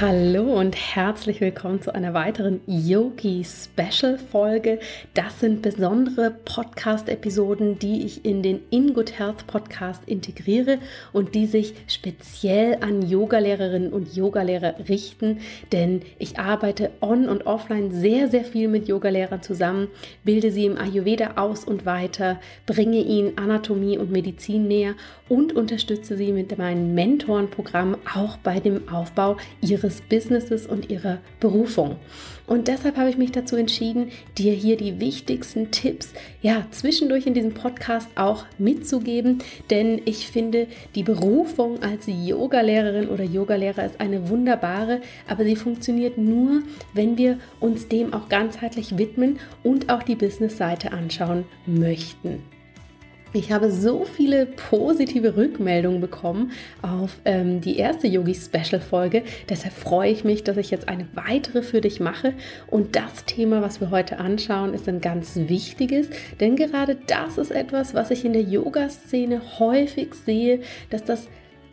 Hallo und herzlich willkommen zu einer weiteren Yogi Special Folge. Das sind besondere Podcast Episoden, die ich in den In Good Health Podcast integriere und die sich speziell an Yogalehrerinnen und Yogalehrer richten, denn ich arbeite on und offline sehr sehr viel mit Yogalehrern zusammen, bilde sie im Ayurveda aus und weiter, bringe ihnen Anatomie und Medizin näher und unterstütze sie mit meinem Mentorenprogramm auch bei dem Aufbau ihres Businesses und ihrer Berufung. Und deshalb habe ich mich dazu entschieden, dir hier die wichtigsten Tipps ja zwischendurch in diesem Podcast auch mitzugeben, denn ich finde, die Berufung als Yogalehrerin oder Yogalehrer ist eine wunderbare, aber sie funktioniert nur, wenn wir uns dem auch ganzheitlich widmen und auch die Business-Seite anschauen möchten. Ich habe so viele positive Rückmeldungen bekommen auf ähm, die erste Yogi-Special-Folge. Deshalb freue ich mich, dass ich jetzt eine weitere für dich mache. Und das Thema, was wir heute anschauen, ist ein ganz wichtiges, denn gerade das ist etwas, was ich in der Yoga-Szene häufig sehe, dass das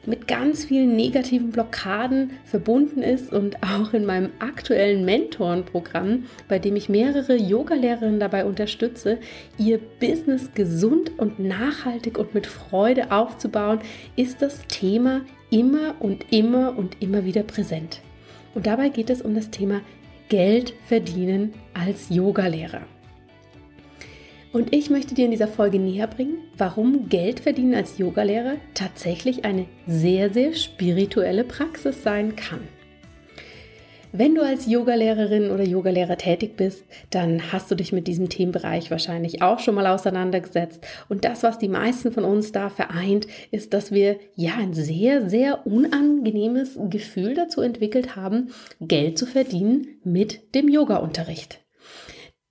mit ganz vielen negativen Blockaden verbunden ist und auch in meinem aktuellen Mentorenprogramm, bei dem ich mehrere Yogalehrerinnen dabei unterstütze, ihr Business gesund und nachhaltig und mit Freude aufzubauen, ist das Thema immer und immer und immer wieder präsent. Und dabei geht es um das Thema Geld verdienen als Yogalehrer. Und ich möchte dir in dieser Folge näher bringen, warum Geld verdienen als Yogalehrer tatsächlich eine sehr, sehr spirituelle Praxis sein kann. Wenn du als Yogalehrerin oder Yogalehrer tätig bist, dann hast du dich mit diesem Themenbereich wahrscheinlich auch schon mal auseinandergesetzt. Und das, was die meisten von uns da vereint, ist, dass wir ja ein sehr, sehr unangenehmes Gefühl dazu entwickelt haben, Geld zu verdienen mit dem Yoga-Unterricht.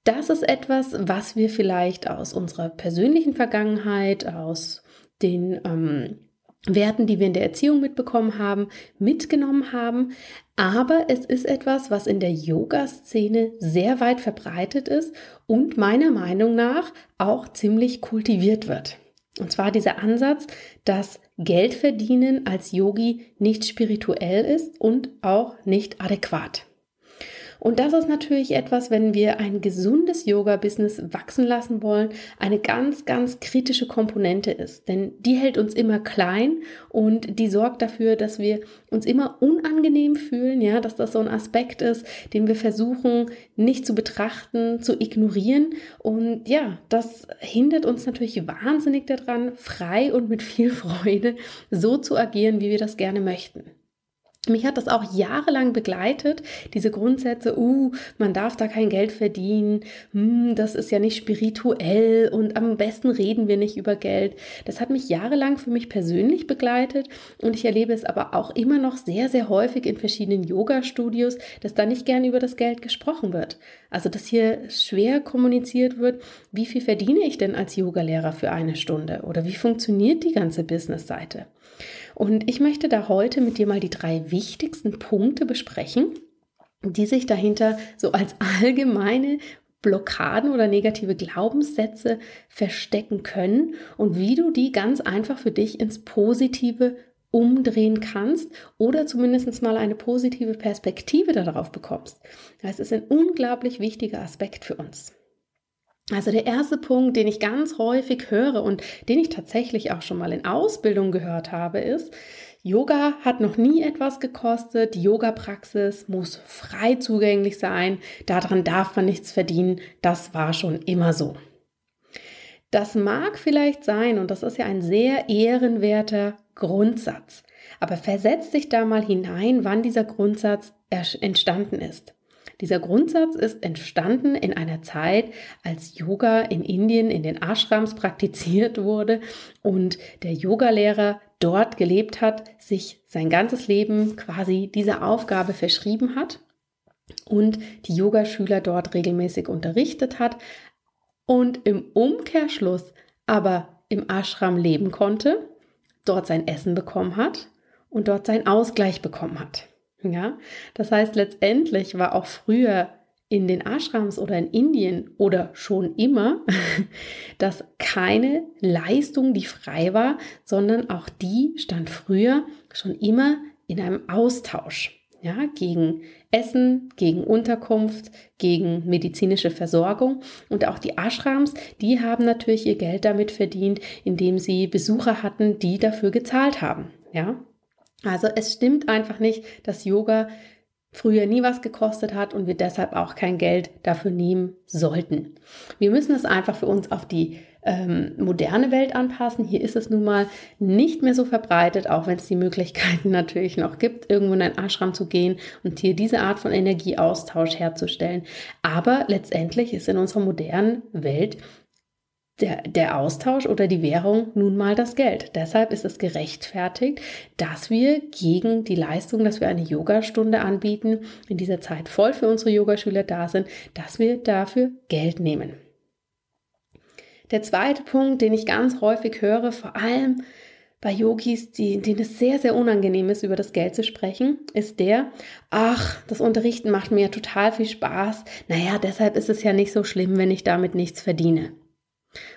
Das ist etwas, was wir vielleicht aus unserer persönlichen Vergangenheit, aus den ähm, Werten, die wir in der Erziehung mitbekommen haben, mitgenommen haben. Aber es ist etwas, was in der Yoga-Szene sehr weit verbreitet ist und meiner Meinung nach auch ziemlich kultiviert wird. Und zwar dieser Ansatz, dass Geld verdienen als Yogi nicht spirituell ist und auch nicht adäquat. Und das ist natürlich etwas, wenn wir ein gesundes Yoga-Business wachsen lassen wollen, eine ganz, ganz kritische Komponente ist. Denn die hält uns immer klein und die sorgt dafür, dass wir uns immer unangenehm fühlen, ja, dass das so ein Aspekt ist, den wir versuchen nicht zu betrachten, zu ignorieren. Und ja, das hindert uns natürlich wahnsinnig daran, frei und mit viel Freude so zu agieren, wie wir das gerne möchten. Mich hat das auch jahrelang begleitet, diese Grundsätze, uh, man darf da kein Geld verdienen, hm, das ist ja nicht spirituell und am besten reden wir nicht über Geld. Das hat mich jahrelang für mich persönlich begleitet und ich erlebe es aber auch immer noch sehr, sehr häufig in verschiedenen Yoga-Studios, dass da nicht gern über das Geld gesprochen wird. Also, dass hier schwer kommuniziert wird, wie viel verdiene ich denn als Yogalehrer für eine Stunde oder wie funktioniert die ganze Business-Seite. Und ich möchte da heute mit dir mal die drei wichtigsten Punkte besprechen, die sich dahinter so als allgemeine Blockaden oder negative Glaubenssätze verstecken können und wie du die ganz einfach für dich ins Positive umdrehen kannst oder zumindest mal eine positive Perspektive darauf bekommst. Das ist ein unglaublich wichtiger Aspekt für uns. Also der erste Punkt, den ich ganz häufig höre und den ich tatsächlich auch schon mal in Ausbildung gehört habe, ist, Yoga hat noch nie etwas gekostet, die Yoga-Praxis muss frei zugänglich sein, daran darf man nichts verdienen, das war schon immer so. Das mag vielleicht sein und das ist ja ein sehr ehrenwerter Grundsatz, aber versetz dich da mal hinein, wann dieser Grundsatz entstanden ist. Dieser Grundsatz ist entstanden in einer Zeit, als Yoga in Indien in den Ashrams praktiziert wurde und der Yogalehrer dort gelebt hat, sich sein ganzes Leben quasi dieser Aufgabe verschrieben hat und die Yogaschüler dort regelmäßig unterrichtet hat und im Umkehrschluss aber im Ashram leben konnte, dort sein Essen bekommen hat und dort seinen Ausgleich bekommen hat. Ja, das heißt, letztendlich war auch früher in den Ashrams oder in Indien oder schon immer, dass keine Leistung, die frei war, sondern auch die stand früher schon immer in einem Austausch. ja, gegen Essen, gegen Unterkunft, gegen medizinische Versorgung. Und auch die Ashrams, die haben natürlich ihr Geld damit verdient, indem sie Besucher hatten, die dafür gezahlt haben. Ja, also es stimmt einfach nicht, dass Yoga früher nie was gekostet hat und wir deshalb auch kein Geld dafür nehmen sollten. Wir müssen es einfach für uns auf die ähm, moderne Welt anpassen. Hier ist es nun mal nicht mehr so verbreitet, auch wenn es die Möglichkeiten natürlich noch gibt, irgendwo in ein Ashram zu gehen und hier diese Art von Energieaustausch herzustellen. Aber letztendlich ist in unserer modernen Welt der, der Austausch oder die Währung nun mal das Geld. Deshalb ist es gerechtfertigt, dass wir gegen die Leistung, dass wir eine Yogastunde anbieten, in dieser Zeit voll für unsere Yogaschüler da sind, dass wir dafür Geld nehmen. Der zweite Punkt, den ich ganz häufig höre, vor allem bei Yogis, die, denen es sehr, sehr unangenehm ist, über das Geld zu sprechen, ist der, ach, das Unterrichten macht mir total viel Spaß. Naja, deshalb ist es ja nicht so schlimm, wenn ich damit nichts verdiene.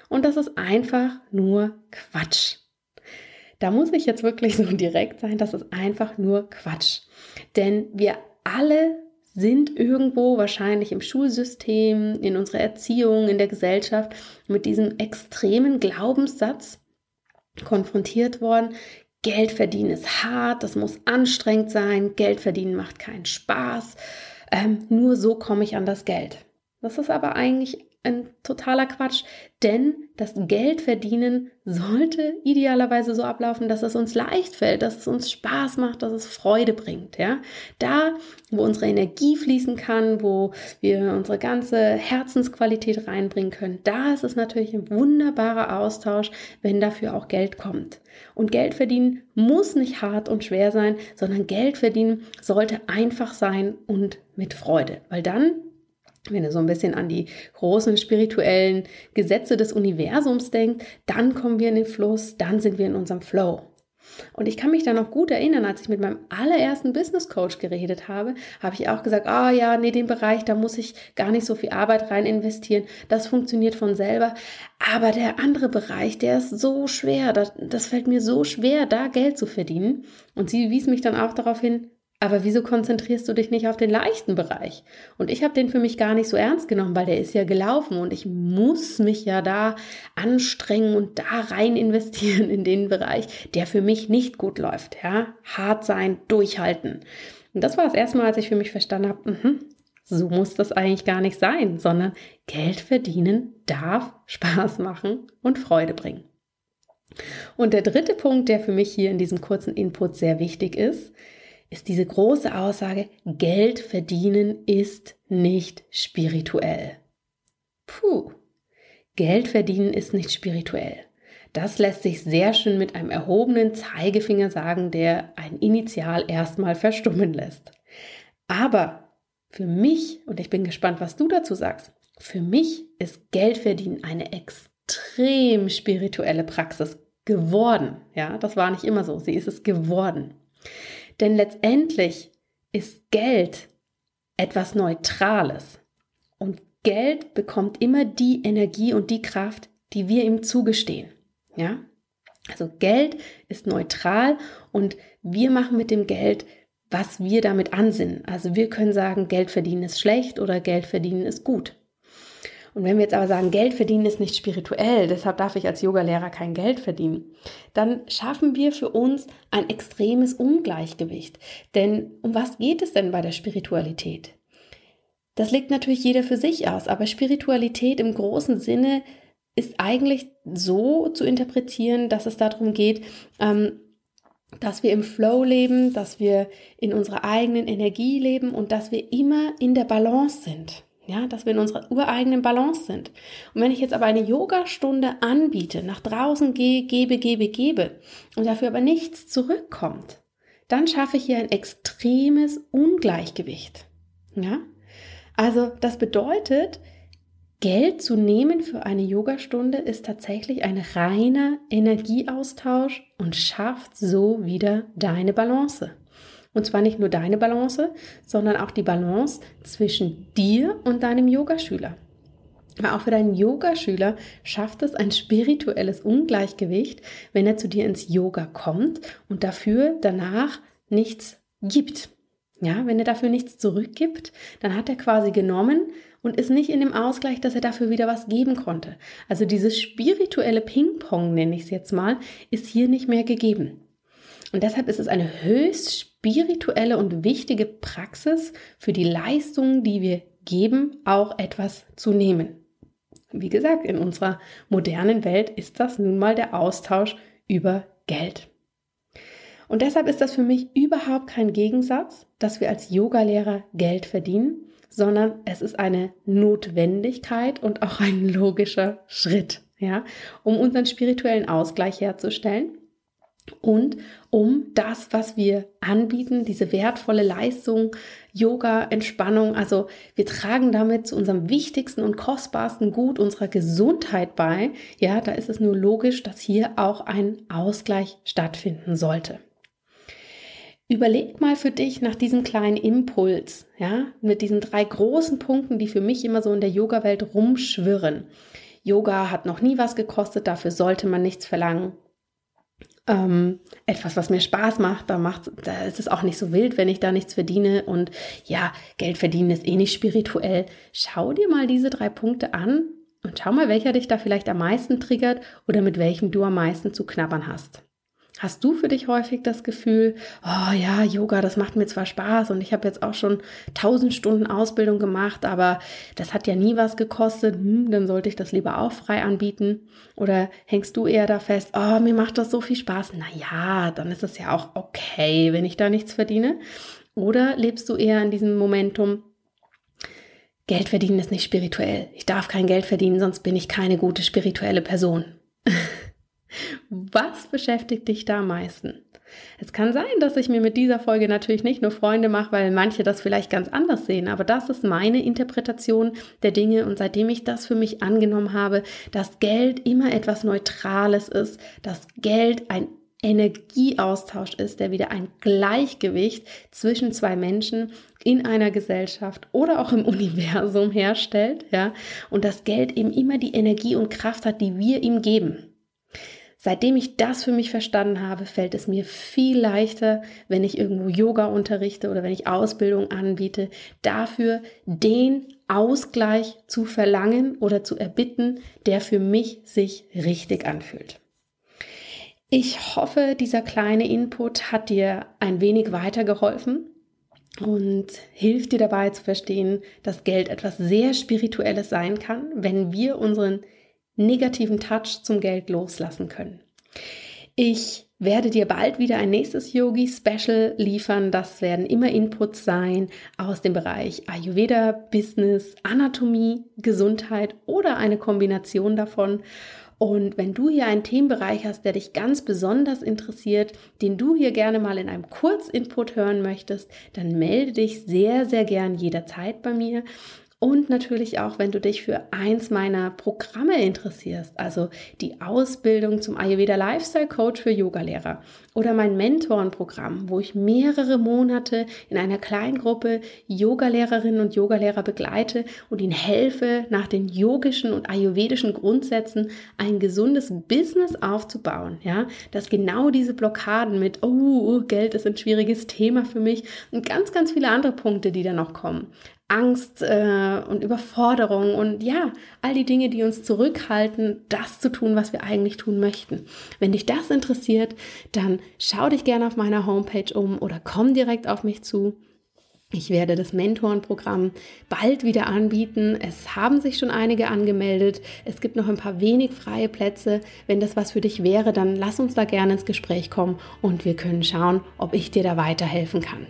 Und das ist einfach nur Quatsch. Da muss ich jetzt wirklich so direkt sein, das ist einfach nur Quatsch. Denn wir alle sind irgendwo wahrscheinlich im Schulsystem, in unserer Erziehung, in der Gesellschaft mit diesem extremen Glaubenssatz konfrontiert worden. Geld verdienen ist hart, das muss anstrengend sein, Geld verdienen macht keinen Spaß, ähm, nur so komme ich an das Geld. Das ist aber eigentlich ein totaler Quatsch, denn das Geld verdienen sollte idealerweise so ablaufen, dass es uns leicht fällt, dass es uns Spaß macht, dass es Freude bringt, ja? Da, wo unsere Energie fließen kann, wo wir unsere ganze Herzensqualität reinbringen können, da ist es natürlich ein wunderbarer Austausch, wenn dafür auch Geld kommt. Und Geld verdienen muss nicht hart und schwer sein, sondern Geld verdienen sollte einfach sein und mit Freude, weil dann wenn ihr so ein bisschen an die großen spirituellen Gesetze des Universums denkt, dann kommen wir in den Fluss, dann sind wir in unserem Flow. Und ich kann mich da noch gut erinnern, als ich mit meinem allerersten Business Coach geredet habe, habe ich auch gesagt, ah oh ja, nee, den Bereich, da muss ich gar nicht so viel Arbeit rein investieren. Das funktioniert von selber. Aber der andere Bereich, der ist so schwer, das, das fällt mir so schwer, da Geld zu verdienen. Und sie wies mich dann auch darauf hin, aber wieso konzentrierst du dich nicht auf den leichten Bereich? Und ich habe den für mich gar nicht so ernst genommen, weil der ist ja gelaufen und ich muss mich ja da anstrengen und da rein investieren in den Bereich, der für mich nicht gut läuft. Ja, hart sein, durchhalten. Und das war das erste Mal, als ich für mich verstanden habe, mh, so muss das eigentlich gar nicht sein, sondern Geld verdienen darf Spaß machen und Freude bringen. Und der dritte Punkt, der für mich hier in diesem kurzen Input sehr wichtig ist, ist diese große Aussage, Geld verdienen ist nicht spirituell. Puh, Geld verdienen ist nicht spirituell. Das lässt sich sehr schön mit einem erhobenen Zeigefinger sagen, der ein Initial erstmal verstummen lässt. Aber für mich, und ich bin gespannt, was du dazu sagst, für mich ist Geldverdienen eine extrem spirituelle Praxis geworden. Ja, das war nicht immer so, sie ist es geworden. Denn letztendlich ist Geld etwas Neutrales. Und Geld bekommt immer die Energie und die Kraft, die wir ihm zugestehen. Ja? Also Geld ist neutral und wir machen mit dem Geld, was wir damit ansinnen. Also wir können sagen, Geld verdienen ist schlecht oder Geld verdienen ist gut. Und wenn wir jetzt aber sagen, Geld verdienen ist nicht spirituell, deshalb darf ich als Yogalehrer kein Geld verdienen, dann schaffen wir für uns ein extremes Ungleichgewicht. Denn um was geht es denn bei der Spiritualität? Das legt natürlich jeder für sich aus, aber Spiritualität im großen Sinne ist eigentlich so zu interpretieren, dass es darum geht, ähm, dass wir im Flow leben, dass wir in unserer eigenen Energie leben und dass wir immer in der Balance sind. Ja, dass wir in unserer ureigenen Balance sind. Und wenn ich jetzt aber eine Yogastunde anbiete, nach draußen gehe, gebe, gebe, gebe und dafür aber nichts zurückkommt, dann schaffe ich hier ein extremes Ungleichgewicht. Ja? Also, das bedeutet, Geld zu nehmen für eine Yogastunde ist tatsächlich ein reiner Energieaustausch und schafft so wieder deine Balance. Und zwar nicht nur deine Balance, sondern auch die Balance zwischen dir und deinem Yogaschüler. Aber auch für deinen Yogaschüler schafft es ein spirituelles Ungleichgewicht, wenn er zu dir ins Yoga kommt und dafür danach nichts gibt. Ja, wenn er dafür nichts zurückgibt, dann hat er quasi genommen und ist nicht in dem Ausgleich, dass er dafür wieder was geben konnte. Also dieses spirituelle Ping-Pong, nenne ich es jetzt mal, ist hier nicht mehr gegeben. Und deshalb ist es eine höchst spirituelle und wichtige Praxis für die Leistungen, die wir geben, auch etwas zu nehmen. Wie gesagt, in unserer modernen Welt ist das nun mal der Austausch über Geld. Und deshalb ist das für mich überhaupt kein Gegensatz, dass wir als Yogalehrer Geld verdienen, sondern es ist eine Notwendigkeit und auch ein logischer Schritt, ja, um unseren spirituellen Ausgleich herzustellen und um das, was wir anbieten, diese wertvolle Leistung, Yoga, Entspannung, also wir tragen damit zu unserem wichtigsten und kostbarsten Gut unserer Gesundheit bei. Ja, da ist es nur logisch, dass hier auch ein Ausgleich stattfinden sollte. Überleg mal für dich nach diesem kleinen Impuls, ja, mit diesen drei großen Punkten, die für mich immer so in der Yoga-Welt rumschwirren. Yoga hat noch nie was gekostet, dafür sollte man nichts verlangen. Ähm, etwas, was mir Spaß macht, da macht, da ist es auch nicht so wild, wenn ich da nichts verdiene und ja, Geld verdienen ist eh nicht spirituell. Schau dir mal diese drei Punkte an und schau mal, welcher dich da vielleicht am meisten triggert oder mit welchem du am meisten zu knabbern hast. Hast du für dich häufig das Gefühl, oh ja, Yoga, das macht mir zwar Spaß und ich habe jetzt auch schon tausend Stunden Ausbildung gemacht, aber das hat ja nie was gekostet, hm, dann sollte ich das lieber auch frei anbieten? Oder hängst du eher da fest, oh, mir macht das so viel Spaß? Na ja, dann ist es ja auch okay, wenn ich da nichts verdiene. Oder lebst du eher in diesem Momentum, Geld verdienen ist nicht spirituell. Ich darf kein Geld verdienen, sonst bin ich keine gute spirituelle Person. Was beschäftigt dich da am meisten? Es kann sein, dass ich mir mit dieser Folge natürlich nicht nur Freunde mache, weil manche das vielleicht ganz anders sehen, aber das ist meine Interpretation der Dinge und seitdem ich das für mich angenommen habe, dass Geld immer etwas Neutrales ist, dass Geld ein Energieaustausch ist, der wieder ein Gleichgewicht zwischen zwei Menschen in einer Gesellschaft oder auch im Universum herstellt, ja, und dass Geld eben immer die Energie und Kraft hat, die wir ihm geben. Seitdem ich das für mich verstanden habe, fällt es mir viel leichter, wenn ich irgendwo Yoga unterrichte oder wenn ich Ausbildung anbiete, dafür den Ausgleich zu verlangen oder zu erbitten, der für mich sich richtig anfühlt. Ich hoffe, dieser kleine Input hat dir ein wenig weitergeholfen und hilft dir dabei zu verstehen, dass Geld etwas sehr Spirituelles sein kann, wenn wir unseren negativen Touch zum Geld loslassen können. Ich werde dir bald wieder ein nächstes Yogi-Special liefern. Das werden immer Inputs sein aus dem Bereich Ayurveda, Business, Anatomie, Gesundheit oder eine Kombination davon. Und wenn du hier einen Themenbereich hast, der dich ganz besonders interessiert, den du hier gerne mal in einem Kurzinput hören möchtest, dann melde dich sehr, sehr gern jederzeit bei mir. Und natürlich auch, wenn du dich für eins meiner Programme interessierst, also die Ausbildung zum Ayurveda Lifestyle Coach für Yogalehrer oder mein Mentorenprogramm, wo ich mehrere Monate in einer kleinen Gruppe Yogalehrerinnen und Yogalehrer begleite und ihnen helfe, nach den yogischen und ayurvedischen Grundsätzen ein gesundes Business aufzubauen, ja, dass genau diese Blockaden mit, oh Geld ist ein schwieriges Thema für mich und ganz, ganz viele andere Punkte, die da noch kommen, Angst äh, und Überforderung und ja, all die Dinge, die uns zurückhalten, das zu tun, was wir eigentlich tun möchten. Wenn dich das interessiert, dann schau dich gerne auf meiner Homepage um oder komm direkt auf mich zu. Ich werde das Mentorenprogramm bald wieder anbieten. Es haben sich schon einige angemeldet. Es gibt noch ein paar wenig freie Plätze. Wenn das was für dich wäre, dann lass uns da gerne ins Gespräch kommen und wir können schauen, ob ich dir da weiterhelfen kann.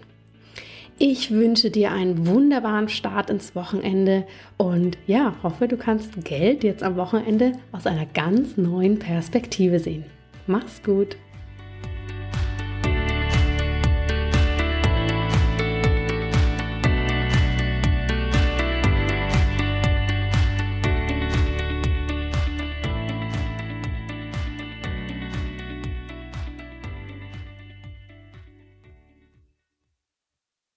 Ich wünsche dir einen wunderbaren Start ins Wochenende und ja, hoffe, du kannst Geld jetzt am Wochenende aus einer ganz neuen Perspektive sehen. Mach's gut!